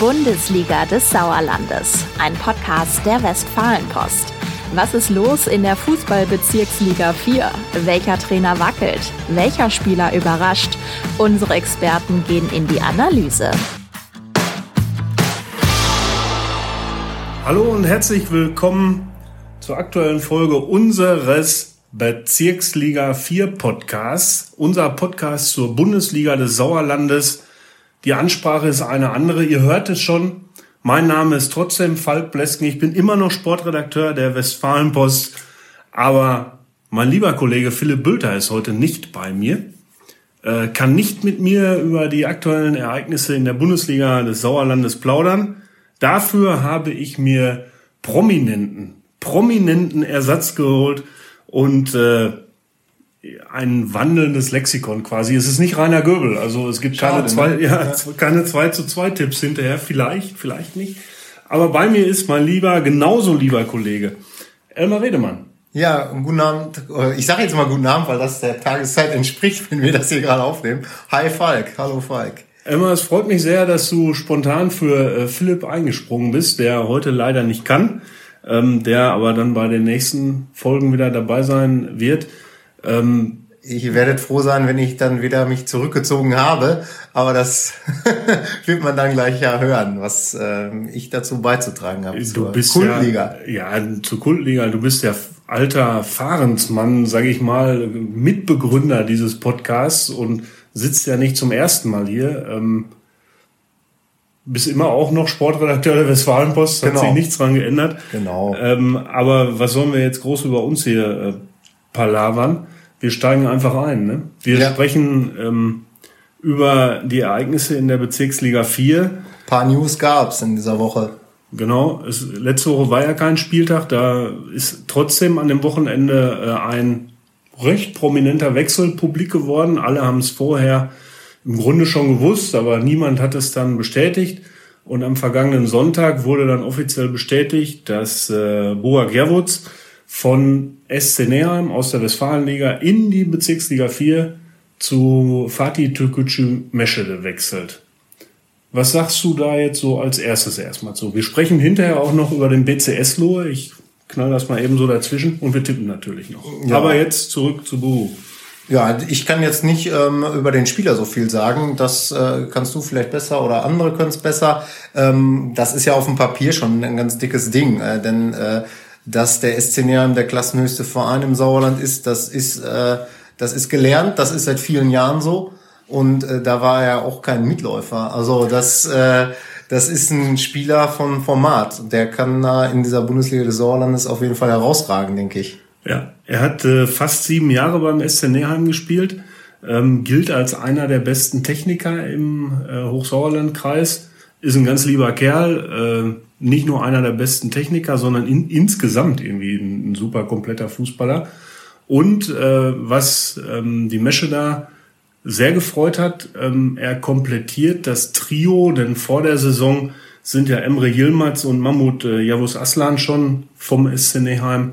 Bundesliga des Sauerlandes, ein Podcast der Westfalenpost. Was ist los in der Fußballbezirksliga 4? Welcher Trainer wackelt? Welcher Spieler überrascht? Unsere Experten gehen in die Analyse. Hallo und herzlich willkommen zur aktuellen Folge unseres Bezirksliga 4 Podcasts. Unser Podcast zur Bundesliga des Sauerlandes. Die Ansprache ist eine andere. Ihr hört es schon. Mein Name ist trotzdem Falk Blesken. Ich bin immer noch Sportredakteur der Westfalenpost. Aber mein lieber Kollege Philipp Bülter ist heute nicht bei mir, äh, kann nicht mit mir über die aktuellen Ereignisse in der Bundesliga des Sauerlandes plaudern. Dafür habe ich mir prominenten, prominenten Ersatz geholt und äh, ein wandelndes Lexikon quasi. Es ist nicht reiner Göbel. Also es gibt keine, zwei, ne? ja, keine 2 zu 2 Tipps hinterher. Vielleicht, vielleicht nicht. Aber bei mir ist mein lieber, genauso lieber Kollege, Elmar Redemann. Ja, guten Abend. Ich sage jetzt mal guten Abend, weil das der Tageszeit entspricht, wenn wir das hier gerade aufnehmen. Hi Falk, hallo Falk. Elmar, es freut mich sehr, dass du spontan für äh, Philipp eingesprungen bist, der heute leider nicht kann, ähm, der aber dann bei den nächsten Folgen wieder dabei sein wird. Ähm, ich werde froh sein, wenn ich dann wieder mich zurückgezogen habe, aber das wird man dann gleich ja hören, was äh, ich dazu beizutragen habe. Du bist Kultliga. Ja, ja, zur Kultliga. Du bist ja alter Fahrensmann, sage ich mal, Mitbegründer dieses Podcasts und sitzt ja nicht zum ersten Mal hier. Ähm, bist immer auch noch Sportredakteur der Westfalenpost, genau. hat sich nichts dran geändert. Genau. Ähm, aber was sollen wir jetzt groß über uns hier äh, palavern? Wir steigen einfach ein. Ne? Wir ja. sprechen ähm, über die Ereignisse in der Bezirksliga 4. Ein paar News gab's in dieser Woche. Genau, es, letzte Woche war ja kein Spieltag, da ist trotzdem an dem Wochenende äh, ein recht prominenter Wechsel publik geworden. Alle haben es vorher im Grunde schon gewusst, aber niemand hat es dann bestätigt. Und am vergangenen Sonntag wurde dann offiziell bestätigt, dass äh, Boa Gerwutz von SC Neheim aus der Westfalenliga in die Bezirksliga 4 zu Fatih Türkgücü Meschede wechselt. Was sagst du da jetzt so als erstes erstmal zu? Wir sprechen hinterher auch noch über den BCS Lohe. Ich knall das mal eben so dazwischen und wir tippen natürlich noch. Ja. Aber jetzt zurück zu Buhu. Ja, ich kann jetzt nicht ähm, über den Spieler so viel sagen. Das äh, kannst du vielleicht besser oder andere können es besser. Ähm, das ist ja auf dem Papier schon ein ganz dickes Ding, äh, denn äh, dass der SC Neheim der klassenhöchste Verein im Sauerland ist, das ist, äh, das ist gelernt, das ist seit vielen Jahren so. Und äh, da war er auch kein Mitläufer. Also das, äh, das ist ein Spieler von Format. Der kann da in dieser Bundesliga des Sauerlandes auf jeden Fall herausragen, denke ich. Ja, er hat äh, fast sieben Jahre beim SC Neheim gespielt, ähm, gilt als einer der besten Techniker im äh, Hochsauerlandkreis, ist ein ganz lieber Kerl, äh, nicht nur einer der besten Techniker, sondern in, insgesamt irgendwie ein, ein, super kompletter Fußballer. Und äh, was ähm, die Mesche da sehr gefreut hat, ähm, er komplettiert das Trio, denn vor der Saison sind ja Emre Yilmaz und Mahmoud äh, Javus Aslan schon vom SC Neheim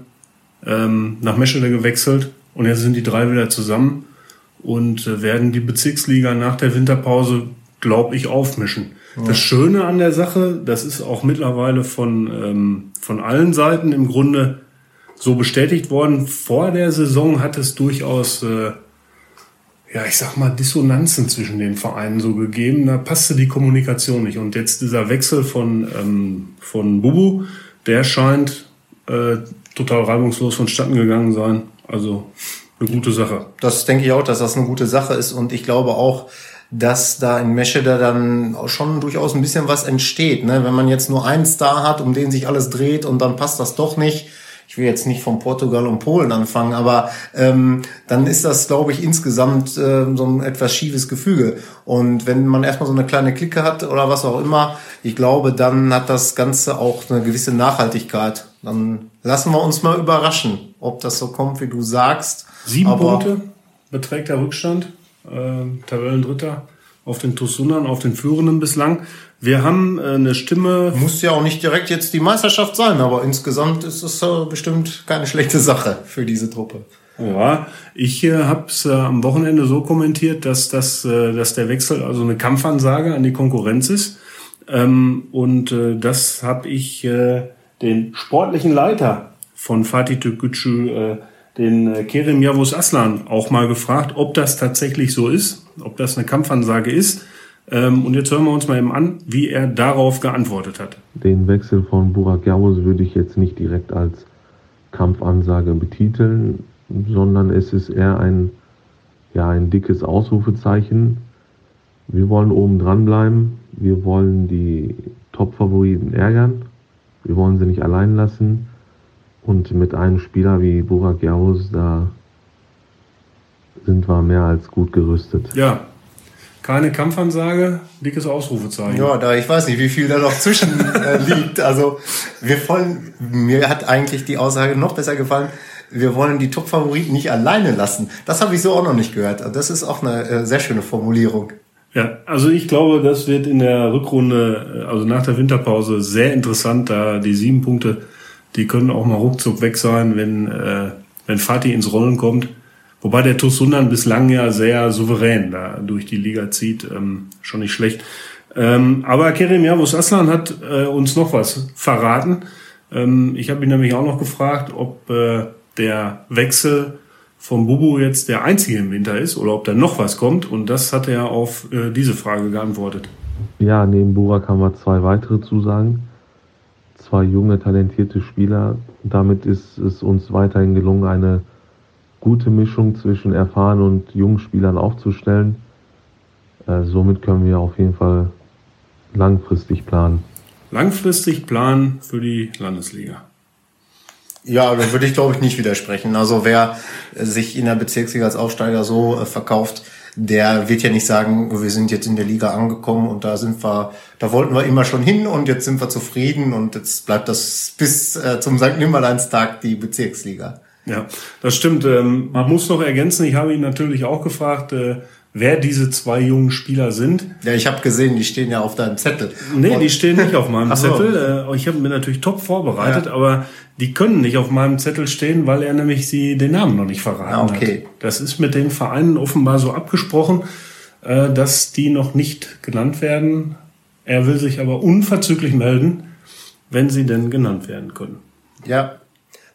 ähm, nach Meschede gewechselt und jetzt sind die drei wieder zusammen und äh, werden die Bezirksliga nach der Winterpause, glaube ich, aufmischen. Das Schöne an der Sache, das ist auch mittlerweile von, ähm, von allen Seiten im Grunde so bestätigt worden. Vor der Saison hat es durchaus, äh, ja, ich sag mal, Dissonanzen zwischen den Vereinen so gegeben. Da passte die Kommunikation nicht. Und jetzt dieser Wechsel von, ähm, von Bubu, der scheint äh, total reibungslos vonstatten gegangen sein. Also eine gute Sache. Das denke ich auch, dass das eine gute Sache ist. Und ich glaube auch, dass da in Meschede dann schon durchaus ein bisschen was entsteht. Ne? Wenn man jetzt nur einen Star hat, um den sich alles dreht und dann passt das doch nicht. Ich will jetzt nicht von Portugal und Polen anfangen, aber ähm, dann ist das, glaube ich, insgesamt äh, so ein etwas schiefes Gefüge. Und wenn man erstmal so eine kleine Clique hat oder was auch immer, ich glaube, dann hat das Ganze auch eine gewisse Nachhaltigkeit. Dann lassen wir uns mal überraschen, ob das so kommt, wie du sagst. Sieben aber Punkte beträgt der Rückstand äh, Tabellendritter auf den Tosunern, auf den Führenden bislang. Wir haben äh, eine Stimme. Muss ja auch nicht direkt jetzt die Meisterschaft sein, aber insgesamt ist es äh, bestimmt keine schlechte Sache für diese Truppe. Ja, ich äh, habe es äh, am Wochenende so kommentiert, dass, das, äh, dass der Wechsel also eine Kampfansage an die Konkurrenz ist. Ähm, und äh, das habe ich äh, den sportlichen Leiter von Fatih Tükücü, äh, den äh, Kerim Yavuz Aslan, auch mal gefragt, ob das tatsächlich so ist, ob das eine Kampfansage ist. Ähm, und jetzt hören wir uns mal eben an, wie er darauf geantwortet hat. Den Wechsel von Burak Yavuz würde ich jetzt nicht direkt als Kampfansage betiteln, sondern es ist eher ein, ja, ein dickes Ausrufezeichen. Wir wollen oben dran bleiben. Wir wollen die Top-Favoriten ärgern. Wir wollen sie nicht allein lassen. Und mit einem Spieler wie Burak Yavuz, da sind wir mehr als gut gerüstet. Ja, keine Kampfansage, dickes Ausrufezeichen. Ja, da ich weiß nicht, wie viel da noch zwischen äh, liegt. Also wir wollen, mir hat eigentlich die Aussage noch besser gefallen. Wir wollen die Top-Favoriten nicht alleine lassen. Das habe ich so auch noch nicht gehört. Das ist auch eine äh, sehr schöne Formulierung. Ja, also ich glaube, das wird in der Rückrunde, äh, also nach der Winterpause, sehr interessant, da die sieben Punkte, die können auch mal ruckzuck weg sein, wenn, äh, wenn Fatih ins Rollen kommt. Wobei der TuS Sundern bislang ja sehr souverän da durch die Liga zieht, ähm, schon nicht schlecht. Ähm, aber Kerim Yavuz Aslan hat äh, uns noch was verraten. Ähm, ich habe ihn nämlich auch noch gefragt, ob äh, der Wechsel vom Bubu jetzt der einzige im Winter ist oder ob da noch was kommt. Und das hat er auf äh, diese Frage geantwortet. Ja, neben Burak haben wir zwei weitere Zusagen. Zwei junge, talentierte Spieler. Damit ist es uns weiterhin gelungen, eine gute Mischung zwischen erfahrenen und jungen Spielern aufzustellen. Äh, somit können wir auf jeden Fall langfristig planen. Langfristig planen für die Landesliga. Ja, da würde ich glaube ich nicht widersprechen. Also wer sich in der Bezirksliga als Aufsteiger so äh, verkauft, der wird ja nicht sagen, wir sind jetzt in der Liga angekommen und da sind wir, da wollten wir immer schon hin und jetzt sind wir zufrieden und jetzt bleibt das bis äh, zum St. Nimmerleinstag die Bezirksliga. Ja, das stimmt. Ähm, man muss noch ergänzen, ich habe ihn natürlich auch gefragt, äh, wer diese zwei jungen Spieler sind. Ja, ich habe gesehen, die stehen ja auf deinem Zettel. Nee, und die stehen nicht auf meinem so. Zettel. Äh, ich habe mir natürlich top vorbereitet, ja. aber die können nicht auf meinem Zettel stehen, weil er nämlich sie den Namen noch nicht verraten ah, okay. hat. Das ist mit den Vereinen offenbar so abgesprochen, äh, dass die noch nicht genannt werden. Er will sich aber unverzüglich melden, wenn sie denn genannt werden können. Ja,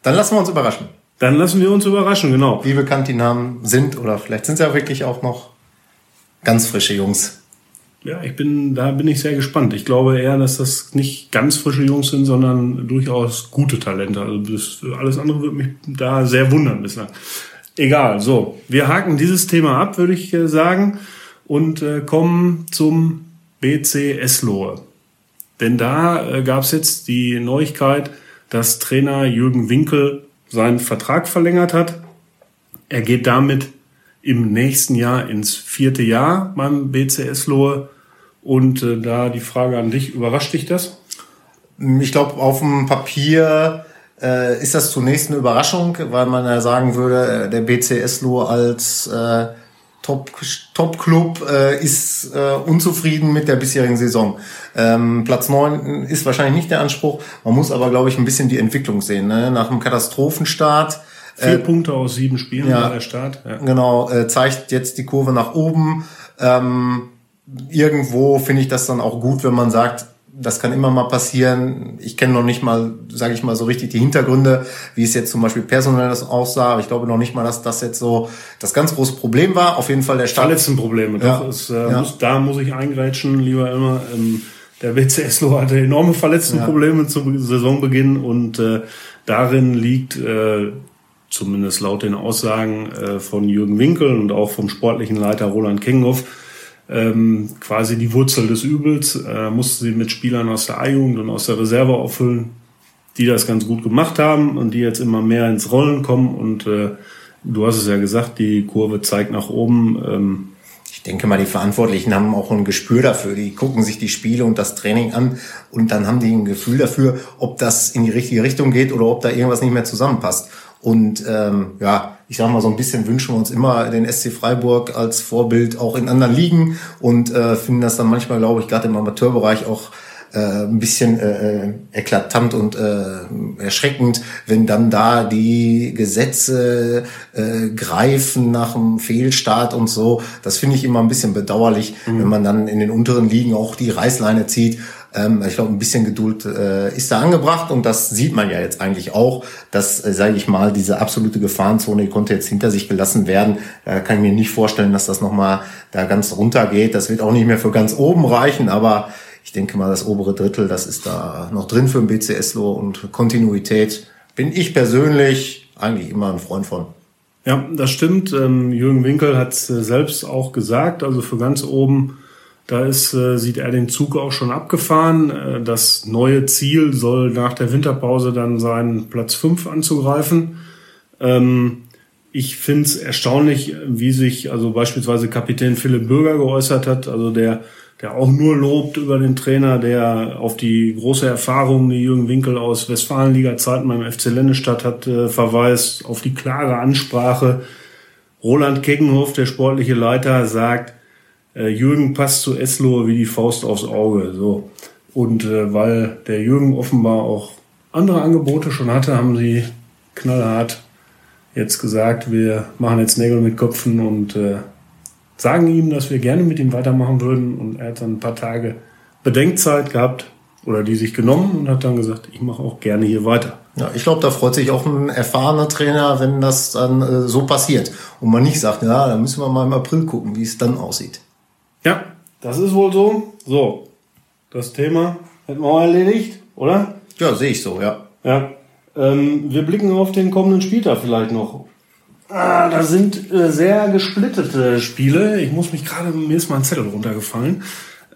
dann lassen wir uns überraschen. Dann lassen wir uns überraschen, genau. Wie bekannt die Namen sind oder vielleicht sind es ja wirklich auch noch ganz frische Jungs. Ja, ich bin, da bin ich sehr gespannt. Ich glaube eher, dass das nicht ganz frische Jungs sind, sondern durchaus gute Talente. Also das, alles andere würde mich da sehr wundern bislang. Egal, so. Wir haken dieses Thema ab, würde ich äh, sagen, und äh, kommen zum BC Eslohe. Denn da äh, gab es jetzt die Neuigkeit, dass Trainer Jürgen Winkel seinen Vertrag verlängert hat. Er geht damit im nächsten Jahr ins vierte Jahr beim BCS Lohe. Und äh, da die Frage an dich, überrascht dich das? Ich glaube, auf dem Papier äh, ist das zunächst eine Überraschung, weil man ja sagen würde, äh, der BCS Lohe als äh, Top-Club Top äh, ist äh, unzufrieden mit der bisherigen Saison. Ähm, Platz neun ist wahrscheinlich nicht der Anspruch. Man muss aber, glaube ich, ein bisschen die Entwicklung sehen. Ne? Nach einem Katastrophenstart. Vier äh, Punkte aus sieben Spielen ja, war der Start. Ja. Genau, äh, zeigt jetzt die Kurve nach oben. Ähm, irgendwo finde ich das dann auch gut, wenn man sagt, das kann immer mal passieren. Ich kenne noch nicht mal, sage ich mal, so richtig die Hintergründe, wie es jetzt zum Beispiel personell das aussah. Aber ich glaube noch nicht mal, dass das jetzt so das ganz große Problem war. Auf jeden Fall der Start. Verletztenprobleme. Ja. Doch, es, äh, ja. muss, da muss ich eingrätschen, lieber immer. Ähm, der BCSLO hatte enorme Verletztenprobleme ja. zum Saisonbeginn und äh, darin liegt äh, zumindest laut den Aussagen äh, von Jürgen Winkel und auch vom sportlichen Leiter Roland Kinghoff ähm, quasi die Wurzel des Übels. Äh, musste sie mit Spielern aus der A-Jugend und aus der Reserve auffüllen, die das ganz gut gemacht haben und die jetzt immer mehr ins Rollen kommen. Und äh, du hast es ja gesagt, die Kurve zeigt nach oben. Ähm, ich denke mal, die Verantwortlichen haben auch ein Gespür dafür. Die gucken sich die Spiele und das Training an und dann haben die ein Gefühl dafür, ob das in die richtige Richtung geht oder ob da irgendwas nicht mehr zusammenpasst. Und ähm, ja, ich sage mal, so ein bisschen wünschen wir uns immer den SC Freiburg als Vorbild auch in anderen Ligen und äh, finden das dann manchmal, glaube ich, gerade im Amateurbereich auch äh, ein bisschen äh, äh, eklatant und äh, erschreckend, wenn dann da die Gesetze äh, greifen nach dem Fehlstart und so. Das finde ich immer ein bisschen bedauerlich, mhm. wenn man dann in den unteren Ligen auch die Reißleine zieht. Ähm, ich glaube, ein bisschen Geduld äh, ist da angebracht und das sieht man ja jetzt eigentlich auch, dass, äh, sage ich mal, diese absolute Gefahrenzone die konnte jetzt hinter sich gelassen werden. Da kann ich mir nicht vorstellen, dass das nochmal da ganz runter geht. Das wird auch nicht mehr für ganz oben reichen, aber ich denke mal, das obere Drittel, das ist da noch drin für ein BCSlo und Kontinuität bin ich persönlich eigentlich immer ein Freund von. Ja, das stimmt. Ähm, Jürgen Winkel hat es äh, selbst auch gesagt. Also für ganz oben, da ist, äh, sieht er den Zug auch schon abgefahren. Äh, das neue Ziel soll nach der Winterpause dann sein, Platz 5 anzugreifen. Ähm, ich finde es erstaunlich, wie sich also beispielsweise Kapitän Philipp Bürger geäußert hat. Also der der auch nur lobt über den Trainer, der auf die große Erfahrung, die Jürgen Winkel aus Westfalenliga-Zeiten beim FC Lennestadt hat, äh, verweist, auf die klare Ansprache. Roland Keckenhoff, der sportliche Leiter, sagt, äh, Jürgen passt zu Eslo wie die Faust aufs Auge. So. Und äh, weil der Jürgen offenbar auch andere Angebote schon hatte, haben sie knallhart jetzt gesagt, wir machen jetzt Nägel mit Köpfen und äh, sagen ihm, dass wir gerne mit ihm weitermachen würden. Und er hat dann ein paar Tage Bedenkzeit gehabt oder die sich genommen und hat dann gesagt, ich mache auch gerne hier weiter. Ja, ich glaube, da freut sich auch ein erfahrener Trainer, wenn das dann äh, so passiert. Und man nicht sagt, ja, da müssen wir mal im April gucken, wie es dann aussieht. Ja, das ist wohl so. So, das Thema hätten wir auch erledigt, oder? Ja, sehe ich so, ja. Ja. Ähm, wir blicken auf den kommenden Spieltag vielleicht noch. Ah, da sind äh, sehr gesplittete Spiele. Ich muss mich gerade, mir ist mal ein Zettel runtergefallen.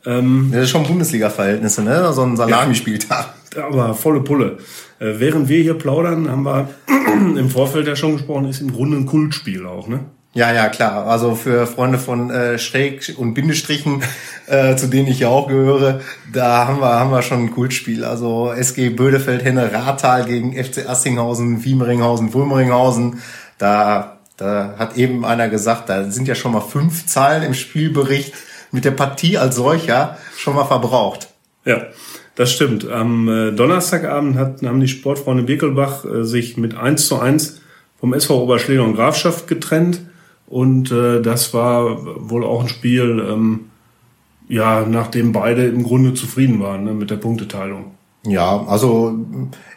Ähm, das ist schon Bundesliga-Verhältnisse, ne? So ein Salamispieltag. Ja, aber volle Pulle. Äh, während wir hier plaudern, haben wir im Vorfeld ja schon gesprochen, ist im Grunde ein Kultspiel auch, ne? Ja, ja, klar. Also für Freunde von äh, Schräg und Bindestrichen, äh, zu denen ich ja auch gehöre, da haben wir, haben wir schon ein Kultspiel. Also SG Bödefeld, Henne, Rathal gegen FC Assinghausen, Wiemeringhausen, Wulmeringhausen. Da, da hat eben einer gesagt, da sind ja schon mal fünf Zahlen im Spielbericht mit der Partie als solcher schon mal verbraucht. Ja, das stimmt. Am äh, Donnerstagabend hat, haben die Sportfreunde Birkelbach äh, sich mit 1 zu 1 vom SV Oberschleder und Grafschaft getrennt. Und äh, das war wohl auch ein Spiel, ähm, ja, nachdem beide im Grunde zufrieden waren ne, mit der Punkteteilung. Ja, also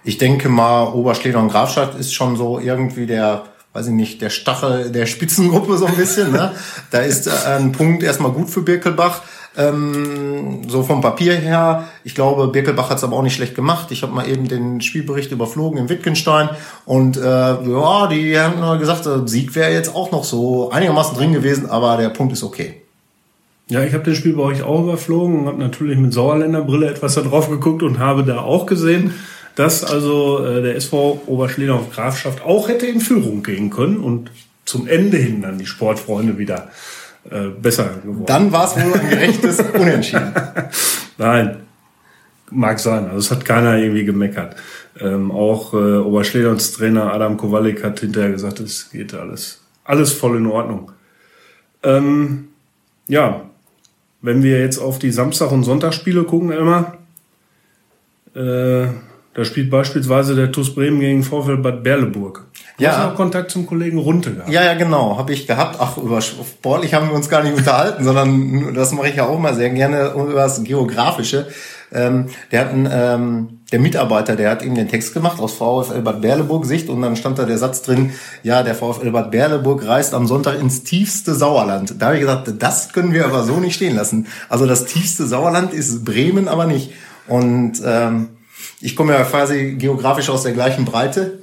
ich denke mal, Oberschleder und Grafschaft ist schon so irgendwie der weiß ich nicht, der Stachel der Spitzengruppe so ein bisschen. Ne? Da ist äh, ein Punkt erstmal gut für Birkelbach. Ähm, so vom Papier her, ich glaube, Birkelbach hat es aber auch nicht schlecht gemacht. Ich habe mal eben den Spielbericht überflogen in Wittgenstein und äh, ja, die haben gesagt, der Sieg wäre jetzt auch noch so einigermaßen drin gewesen, aber der Punkt ist okay. Ja, ich habe das Spiel bei euch auch überflogen und habe natürlich mit Sauerländer Brille etwas da drauf geguckt und habe da auch gesehen, dass also äh, der SV Oberschledorf Grafschaft auch hätte in Führung gehen können und zum Ende hin dann die Sportfreunde wieder äh, besser geworden. Dann war es wohl ein gerechtes Unentschieden. Nein, mag sein. Also es hat keiner irgendwie gemeckert. Ähm, auch äh, Oberschledorns Trainer Adam Kowalik hat hinterher gesagt, es geht alles, alles voll in Ordnung. Ähm, ja, wenn wir jetzt auf die Samstag- und Sonntagsspiele gucken, Emma, äh, da spielt beispielsweise der TuS Bremen gegen VfL Bad Berleburg. Du ja. hast auch Kontakt zum Kollegen Runte gehabt. Ja, ja, genau, habe ich gehabt. Ach, über sportlich haben wir uns gar nicht unterhalten, sondern das mache ich ja auch mal sehr gerne über das Geografische. Ähm, der hat einen, ähm, der Mitarbeiter, der hat ihm den Text gemacht aus VfL Bad Berleburg Sicht und dann stand da der Satz drin, ja, der VfL Bad Berleburg reist am Sonntag ins tiefste Sauerland. Da habe ich gesagt, das können wir aber so nicht stehen lassen. Also das tiefste Sauerland ist Bremen, aber nicht. Und ähm, ich komme ja quasi geografisch aus der gleichen Breite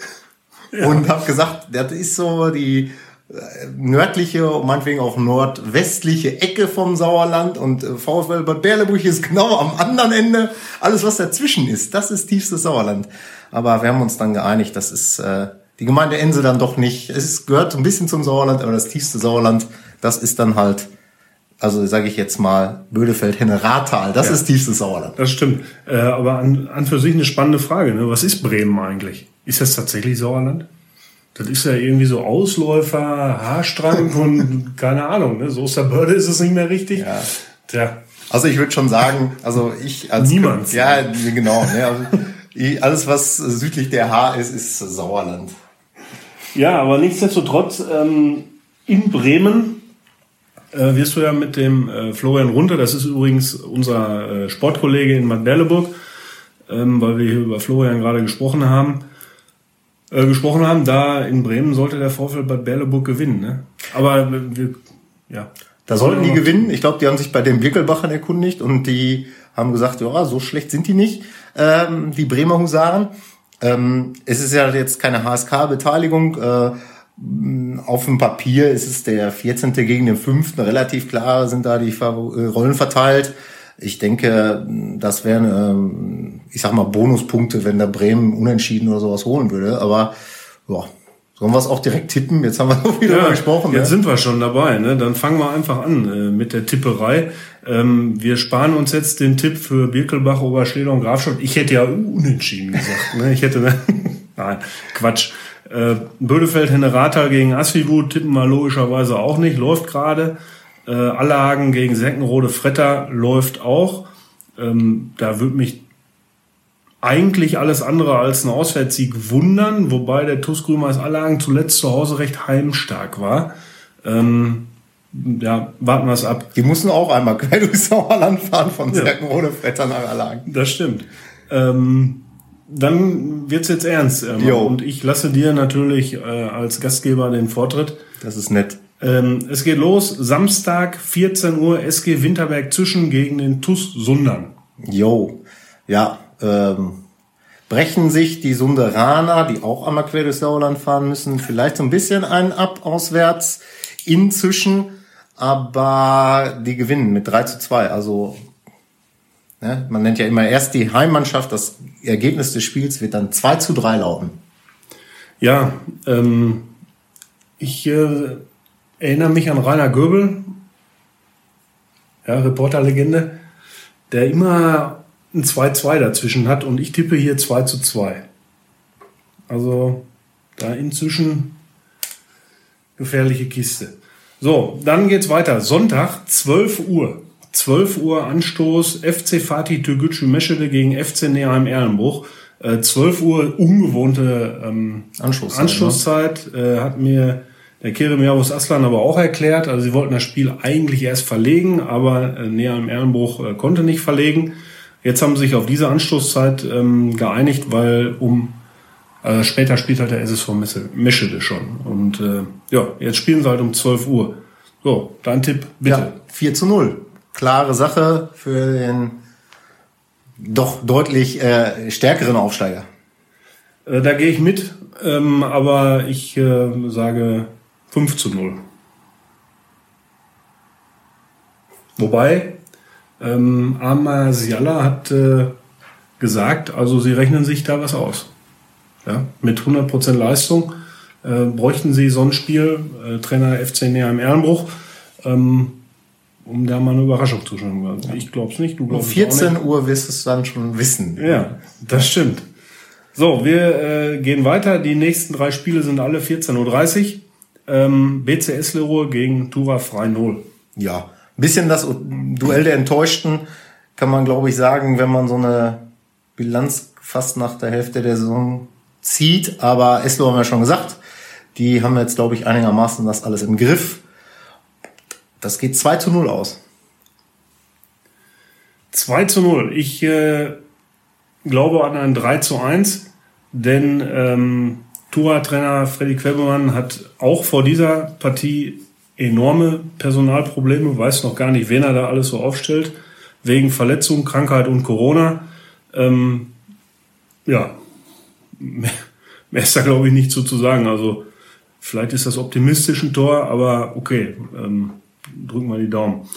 ja. und habe gesagt, das ist so die äh, nördliche und meinetwegen auch nordwestliche Ecke vom Sauerland und äh, VfL Bad Berleburg ist genau am anderen Ende. Alles, was dazwischen ist, das ist tiefstes Sauerland. Aber wir haben uns dann geeinigt, das ist äh, die Gemeinde Ense dann doch nicht. Es gehört ein bisschen zum Sauerland, aber das tiefste Sauerland, das ist dann halt also sage ich jetzt mal, Bödefeld, Henne, Rathal, das ja, ist tiefstes Sauerland. Das stimmt. Äh, aber an, an für sich eine spannende Frage. Ne? Was ist Bremen eigentlich? Ist das tatsächlich Sauerland? Das ist ja irgendwie so Ausläufer, Haarstrang und keine Ahnung. Ne? So Börde ist es nicht mehr richtig. Ja. Tja. Also ich würde schon sagen, also ich als Niemand. Ja, genau. Ne, also alles, was südlich der Haar ist, ist Sauerland. Ja, aber nichtsdestotrotz ähm, in Bremen äh, wirst du ja mit dem äh, Florian Runter, das ist übrigens unser äh, Sportkollege in Bad Berleburg, ähm, weil wir hier über Florian gerade gesprochen haben, äh, gesprochen haben, da in Bremen sollte der VfL Bad Berleburg gewinnen. Ne? Aber wir, ja. Da sollten die gewinnen. Ich glaube, die haben sich bei den Birkelbachern erkundigt und die haben gesagt, ja, so schlecht sind die nicht, ähm, die Bremer Husaren. Ähm, es ist ja jetzt keine HSK-Beteiligung. Äh, auf dem Papier ist es der 14. gegen den 5. Relativ klar sind da die äh, Rollen verteilt. Ich denke, das wären, ähm, ich sag mal, Bonuspunkte, wenn der Bremen unentschieden oder sowas holen würde. Aber ja, Sollen wir es auch direkt tippen? Jetzt haben wir so viel ja, gesprochen. Jetzt ne? sind wir schon dabei. Ne? Dann fangen wir einfach an äh, mit der Tipperei. Ähm, wir sparen uns jetzt den Tipp für Birkelbach, Oberschleder und Grafschaft. Ich hätte ja unentschieden gesagt. Ne? Ich hätte, ne? nein, Quatsch. Äh, Bödefeld, Henne gegen Asfiwut tippen wir logischerweise auch nicht. Läuft gerade. Äh, Allahagen gegen Seckenrode Fretter läuft auch. Ähm, da würde mich eigentlich alles andere als ein Auswärtssieg wundern, wobei der TuS Grümers Allagen zuletzt zu Hause recht heimstark war. Ähm, ja, warten wir es ab. Die mussten auch einmal quer durchs Sauerland fahren von ja. Serkenrode Fretter nach Allagen. Das stimmt. Ähm, dann wird's jetzt ernst. Ähm, und ich lasse dir natürlich äh, als Gastgeber den Vortritt. Das ist nett. Ähm, es geht los, Samstag, 14 Uhr, SG Winterberg zwischen gegen den TuS Sundern. Jo, ja, ähm, brechen sich die Sunderaner, die auch einmal quer durchs Sauerland fahren müssen, vielleicht so ein bisschen einen ab auswärts inzwischen, aber die gewinnen mit 3 zu 2. Also ne, man nennt ja immer erst die Heimmannschaft, das Ergebnis des Spiels wird dann 2 zu 3 lauten. Ja, ähm, ich äh, erinnere mich an Rainer Göbel, ja, Reporterlegende, der immer ein 2-2 dazwischen hat und ich tippe hier 2 zu 2. Also da inzwischen gefährliche Kiste. So, dann geht's weiter. Sonntag, 12 Uhr. 12 Uhr Anstoß FC Fatih Türgücü Meschede gegen FC Neheim Erlenbruch. Äh, 12 Uhr ungewohnte ähm, Anstoßzeit, Anstoßzeit ne? äh, hat mir der Kerem Javus Aslan aber auch erklärt. Also sie wollten das Spiel eigentlich erst verlegen, aber äh, Neheim Erlenbruch äh, konnte nicht verlegen. Jetzt haben sie sich auf diese Anstoßzeit ähm, geeinigt, weil um äh, später spielt halt der SSV Meschede schon. Und äh, ja, jetzt spielen sie halt um 12 Uhr. So, dein Tipp, bitte. Ja, 4 zu 0. Klare Sache für den doch deutlich äh, stärkeren Aufsteiger. Äh, da gehe ich mit, ähm, aber ich äh, sage 5 zu 0. Wobei, ähm, Amar Siala hat äh, gesagt, also sie rechnen sich da was aus. Ja, mit 100% Leistung äh, bräuchten sie so ein Spiel, äh, Trainer FC Näher im Ehrenbruch, ähm, um da mal eine Überraschung zu schauen. Also ich glaube es nicht, du glaubst Um 14 Uhr wirst du es dann schon wissen. Ja, das stimmt. So, wir äh, gehen weiter. Die nächsten drei Spiele sind alle 14.30 Uhr. Ähm, BCS Leroy gegen Tura Frei 0. Ja, bisschen das Duell der Enttäuschten, kann man glaube ich sagen, wenn man so eine Bilanz fast nach der Hälfte der Saison zieht. Aber Eslo haben wir schon gesagt, die haben jetzt glaube ich einigermaßen das alles im Griff. Das geht 2 zu 0 aus. 2 zu 0. Ich äh, glaube an ein 3 zu 1, denn ähm, Tura-Trainer Freddy Quebemann hat auch vor dieser Partie enorme Personalprobleme, weiß noch gar nicht, wen er da alles so aufstellt, wegen Verletzung, Krankheit und Corona. Ähm, ja, mehr, mehr ist da glaube ich nicht so zu sagen. Also vielleicht ist das optimistisch ein Tor, aber okay, ähm, drücken wir die Daumen.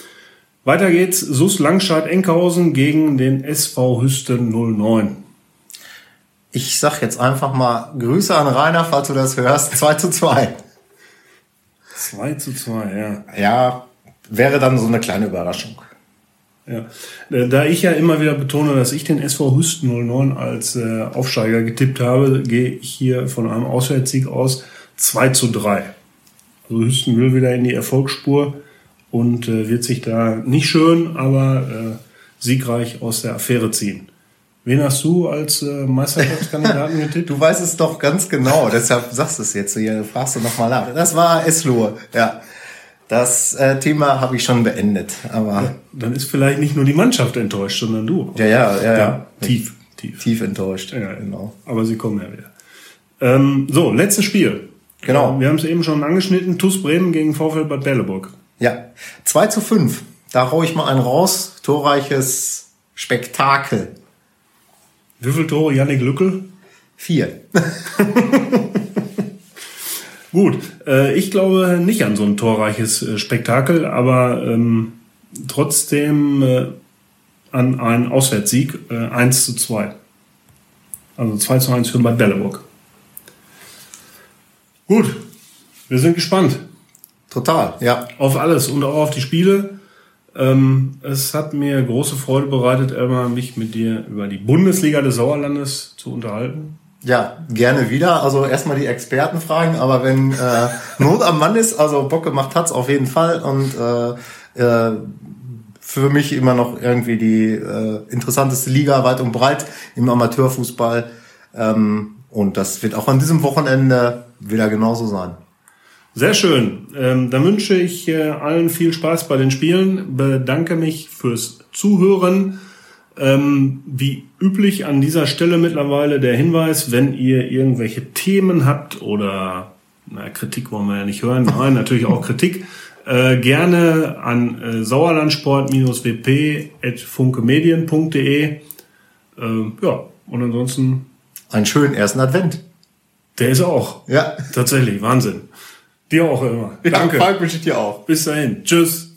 Weiter geht's, Sus Langscheid Enkhausen gegen den SV Hüsten 09. Ich sag jetzt einfach mal Grüße an Rainer, falls du das hörst. 2 zu 2. 2 zu 2, ja. Ja, wäre dann so eine kleine Überraschung. Ja, äh, da ich ja immer wieder betone, dass ich den SV Hüsten 09 als äh, Aufsteiger getippt habe, gehe ich hier von einem Auswärtssieg aus 2 zu 3. Also Hüsten will wieder in die Erfolgsspur und äh, wird sich da nicht schön, aber äh, siegreich aus der Affäre ziehen. Wen hast du als äh, Meisterschaftskandidaten getippt? Du weißt es doch ganz genau, deshalb sagst du es jetzt hier, fragst du nochmal nach. Das war Eslohe, ja. Das äh, Thema habe ich schon beendet, aber. Ja, dann ist vielleicht nicht nur die Mannschaft enttäuscht, sondern du. Ja, ja, ja, ja. tief, tief. Tief enttäuscht. Ja, genau. Aber sie kommen ja wieder. Ähm, so, letztes Spiel. Genau. Wir haben es eben schon angeschnitten. TuS Bremen gegen VfL Bad Berleburg. Ja, 2 zu 5. Da hau ich mal einen raus. Torreiches Spektakel. Wie viele Tore Yannick Lückel? Vier. Gut, äh, ich glaube nicht an so ein torreiches äh, Spektakel, aber ähm, trotzdem äh, an einen Auswärtssieg äh, 1 zu 2. Also 2 zu 1 für Bad Belleburg. Gut, wir sind gespannt. Total, ja. Auf alles und auch auf die Spiele. Ähm, es hat mir große Freude bereitet, Elmar, mich mit dir über die Bundesliga des Sauerlandes zu unterhalten. Ja, gerne wieder. Also erstmal die Experten fragen, aber wenn äh, Not am Mann ist, also Bock gemacht hat's auf jeden Fall und äh, äh, für mich immer noch irgendwie die äh, interessanteste Liga weit und breit im Amateurfußball. Ähm, und das wird auch an diesem Wochenende wieder genauso sein. Sehr schön. Ähm, dann wünsche ich äh, allen viel Spaß bei den Spielen. Bedanke mich fürs Zuhören. Ähm, wie üblich an dieser Stelle mittlerweile der Hinweis, wenn ihr irgendwelche Themen habt oder na, Kritik wollen wir ja nicht hören, nein, natürlich auch Kritik, äh, gerne an äh, sauerlandsport-wp.funkemedien.de. Äh, ja, und ansonsten. Einen schönen ersten Advent. Der ist auch. Ja. Tatsächlich, Wahnsinn. Dir auch immer. Danke. Ja, Falk wünsche ich dir auch. Bis dahin. Tschüss.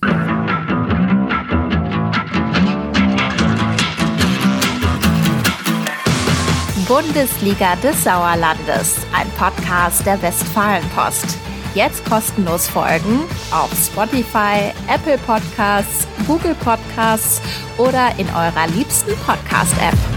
Bundesliga des Sauerlandes, ein Podcast der Westfalenpost. Jetzt kostenlos folgen auf Spotify, Apple Podcasts, Google Podcasts oder in eurer liebsten Podcast-App.